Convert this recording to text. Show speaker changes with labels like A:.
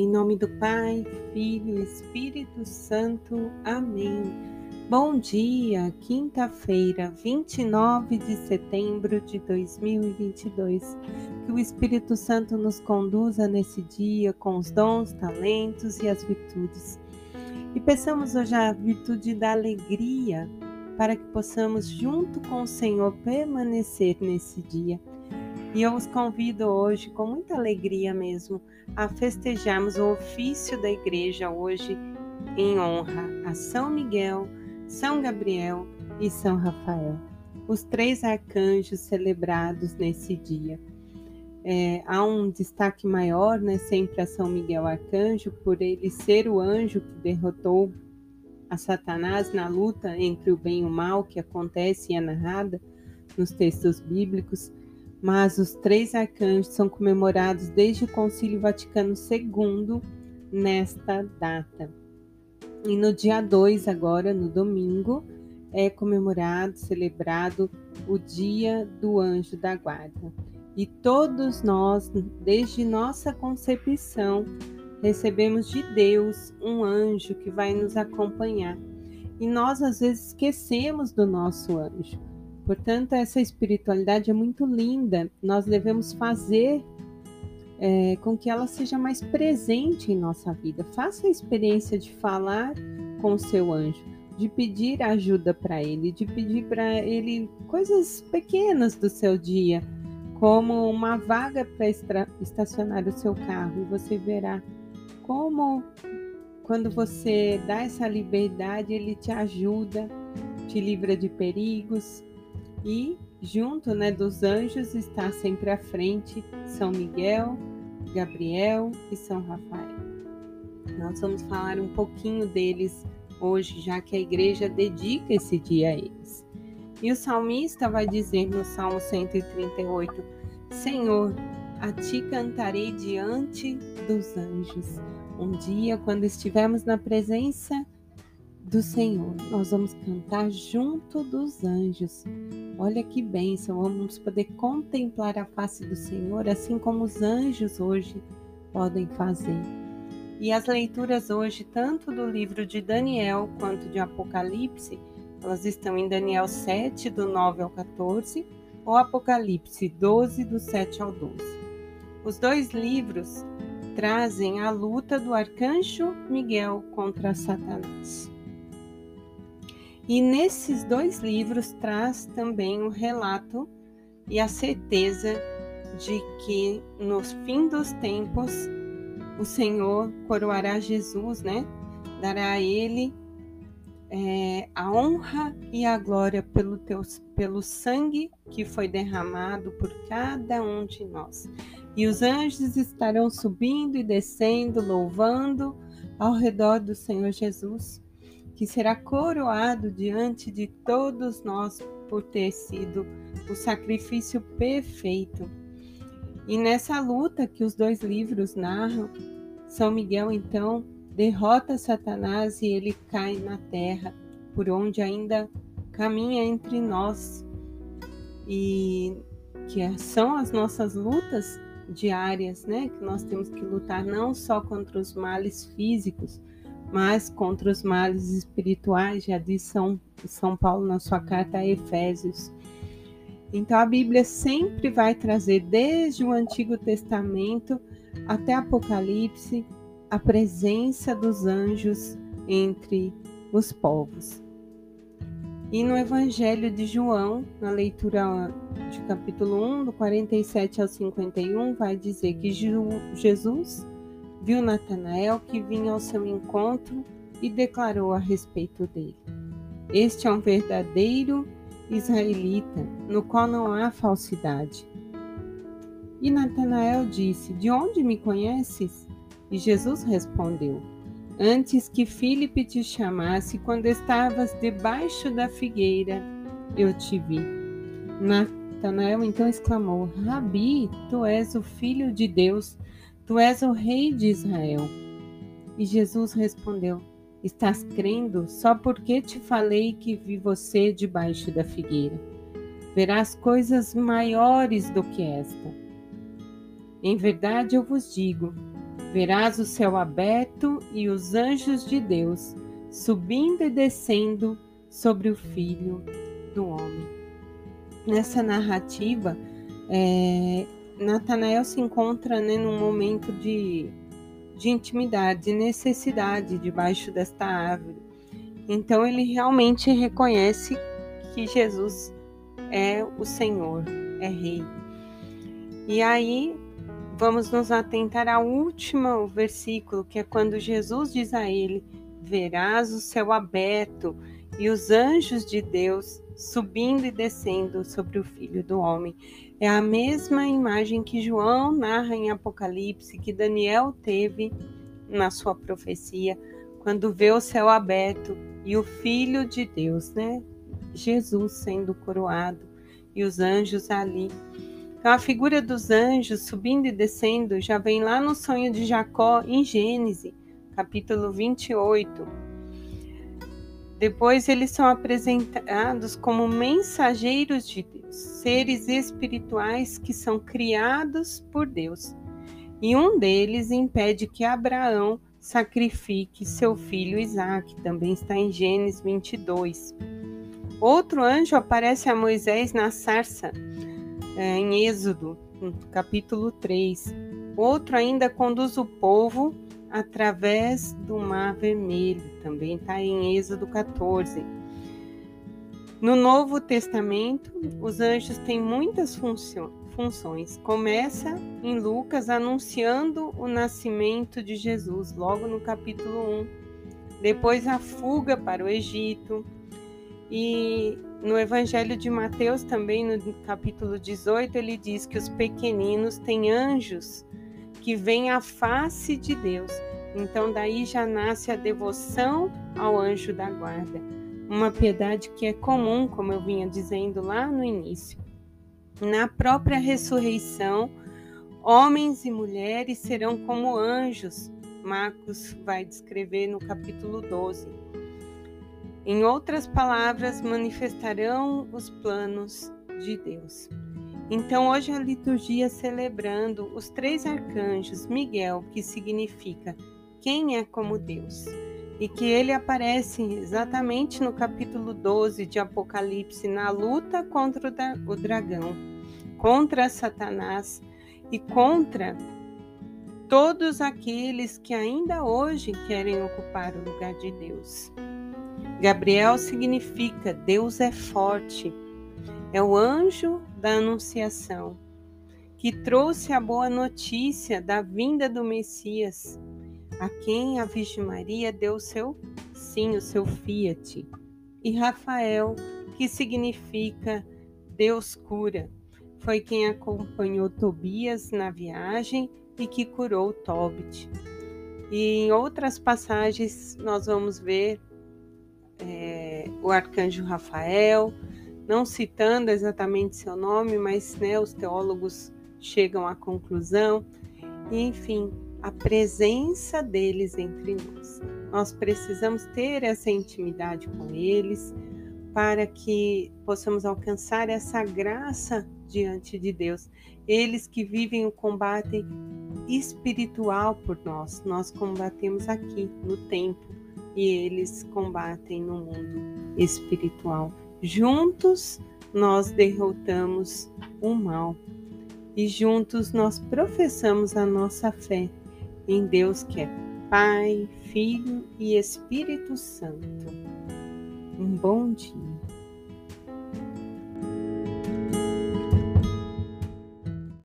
A: Em nome do Pai, Filho e Espírito Santo. Amém. Bom dia, quinta-feira, 29 de setembro de 2022. Que o Espírito Santo nos conduza nesse dia com os dons, talentos e as virtudes. E peçamos hoje a virtude da alegria, para que possamos, junto com o Senhor, permanecer nesse dia e eu os convido hoje, com muita alegria mesmo, a festejarmos o ofício da igreja hoje em honra a São Miguel, São Gabriel e São Rafael, os três arcanjos celebrados nesse dia. É, há um destaque maior, né, sempre a São Miguel Arcanjo, por ele ser o anjo que derrotou a Satanás na luta entre o bem e o mal que acontece e é narrada nos textos bíblicos mas os três arcanjos são comemorados desde o Concílio Vaticano II nesta data. E no dia 2, agora, no domingo, é comemorado, celebrado o Dia do Anjo da Guarda. E todos nós, desde nossa concepção, recebemos de Deus um anjo que vai nos acompanhar. E nós às vezes esquecemos do nosso anjo. Portanto, essa espiritualidade é muito linda. Nós devemos fazer é, com que ela seja mais presente em nossa vida. Faça a experiência de falar com o seu anjo, de pedir ajuda para ele, de pedir para ele coisas pequenas do seu dia, como uma vaga para estacionar o seu carro. E você verá como, quando você dá essa liberdade, ele te ajuda, te livra de perigos e junto né, dos anjos está sempre à frente São Miguel, Gabriel e São Rafael. Nós vamos falar um pouquinho deles hoje, já que a igreja dedica esse dia a eles. E o salmista vai dizer no Salmo 138: Senhor, a ti cantarei diante dos anjos. Um dia, quando estivermos na presença do Senhor, nós vamos cantar junto dos anjos. Olha que bênção, vamos poder contemplar a face do Senhor, assim como os anjos hoje podem fazer. E as leituras hoje, tanto do livro de Daniel quanto de Apocalipse, elas estão em Daniel 7, do 9 ao 14, ou Apocalipse 12, do 7 ao 12. Os dois livros trazem a luta do arcanjo Miguel contra Satanás. E nesses dois livros traz também o relato e a certeza de que no fim dos tempos o Senhor coroará Jesus, né? Dará a ele é, a honra e a glória pelo, teu, pelo sangue que foi derramado por cada um de nós. E os anjos estarão subindo e descendo, louvando ao redor do Senhor Jesus que será coroado diante de todos nós por ter sido o sacrifício perfeito. E nessa luta que os dois livros narram, São Miguel então derrota Satanás e ele cai na terra, por onde ainda caminha entre nós. E que são as nossas lutas diárias, né? Que nós temos que lutar não só contra os males físicos, mas contra os males espirituais, já diz São, São Paulo na sua carta a Efésios. Então a Bíblia sempre vai trazer, desde o Antigo Testamento até Apocalipse, a presença dos anjos entre os povos. E no Evangelho de João, na leitura de capítulo 1, do 47 ao 51, vai dizer que Jesus viu Natanael que vinha ao seu encontro e declarou a respeito dele: Este é um verdadeiro israelita, no qual não há falsidade. E Natanael disse: De onde me conheces? E Jesus respondeu: Antes que Filipe te chamasse, quando estavas debaixo da figueira, eu te vi. Natanael então exclamou: Rabi, tu és o filho de Deus Tu és o rei de Israel. E Jesus respondeu: Estás crendo só porque te falei que vi você debaixo da figueira. Verás coisas maiores do que esta. Em verdade eu vos digo: Verás o céu aberto e os anjos de Deus subindo e descendo sobre o Filho do Homem. Nessa narrativa, é, Natanael se encontra né, num momento de, de intimidade, de necessidade debaixo desta árvore. Então ele realmente reconhece que Jesus é o Senhor, é Rei. E aí vamos nos atentar ao último versículo, que é quando Jesus diz a ele: Verás o céu aberto e os anjos de Deus subindo e descendo sobre o Filho do Homem. É a mesma imagem que João narra em Apocalipse, que Daniel teve na sua profecia, quando vê o céu aberto e o Filho de Deus, né? Jesus sendo coroado e os anjos ali. Então, a figura dos anjos subindo e descendo já vem lá no sonho de Jacó, em Gênesis, capítulo 28 depois eles são apresentados como mensageiros de Deus, seres espirituais que são criados por Deus. E um deles impede que Abraão sacrifique seu filho Isaque, também está em Gênesis 22. Outro anjo aparece a Moisés na sarça, é, em Êxodo, capítulo 3. Outro ainda conduz o povo através do Mar Vermelho, também está em Êxodo 14. No Novo Testamento, os anjos têm muitas funções. Começa em Lucas anunciando o nascimento de Jesus, logo no capítulo 1. Depois a fuga para o Egito. E no Evangelho de Mateus, também no capítulo 18, ele diz que os pequeninos têm anjos que vem a face de Deus. Então, daí já nasce a devoção ao anjo da guarda, uma piedade que é comum, como eu vinha dizendo lá no início. Na própria ressurreição, homens e mulheres serão como anjos, Marcos vai descrever no capítulo 12. Em outras palavras, manifestarão os planos de Deus. Então, hoje a liturgia celebrando os três arcanjos, Miguel, que significa quem é como Deus, e que ele aparece exatamente no capítulo 12 de Apocalipse, na luta contra o dragão, contra Satanás e contra todos aqueles que ainda hoje querem ocupar o lugar de Deus. Gabriel significa Deus é forte, é o anjo da Anunciação, que trouxe a boa notícia da vinda do Messias, a quem a Virgem Maria deu seu sim, o seu fiat. E Rafael, que significa Deus cura, foi quem acompanhou Tobias na viagem e que curou Tobit. E em outras passagens nós vamos ver é, o arcanjo Rafael, não citando exatamente seu nome, mas né, os teólogos chegam à conclusão. E, enfim, a presença deles entre nós. Nós precisamos ter essa intimidade com eles para que possamos alcançar essa graça diante de Deus. Eles que vivem o combate espiritual por nós, nós combatemos aqui no tempo e eles combatem no mundo espiritual. Juntos nós derrotamos o mal e juntos nós professamos a nossa fé em Deus que é Pai, Filho e Espírito Santo. Um bom dia.